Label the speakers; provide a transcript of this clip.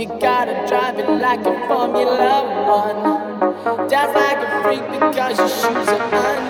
Speaker 1: You gotta drive it like a Formula One. Dance like a freak because your shoes are on.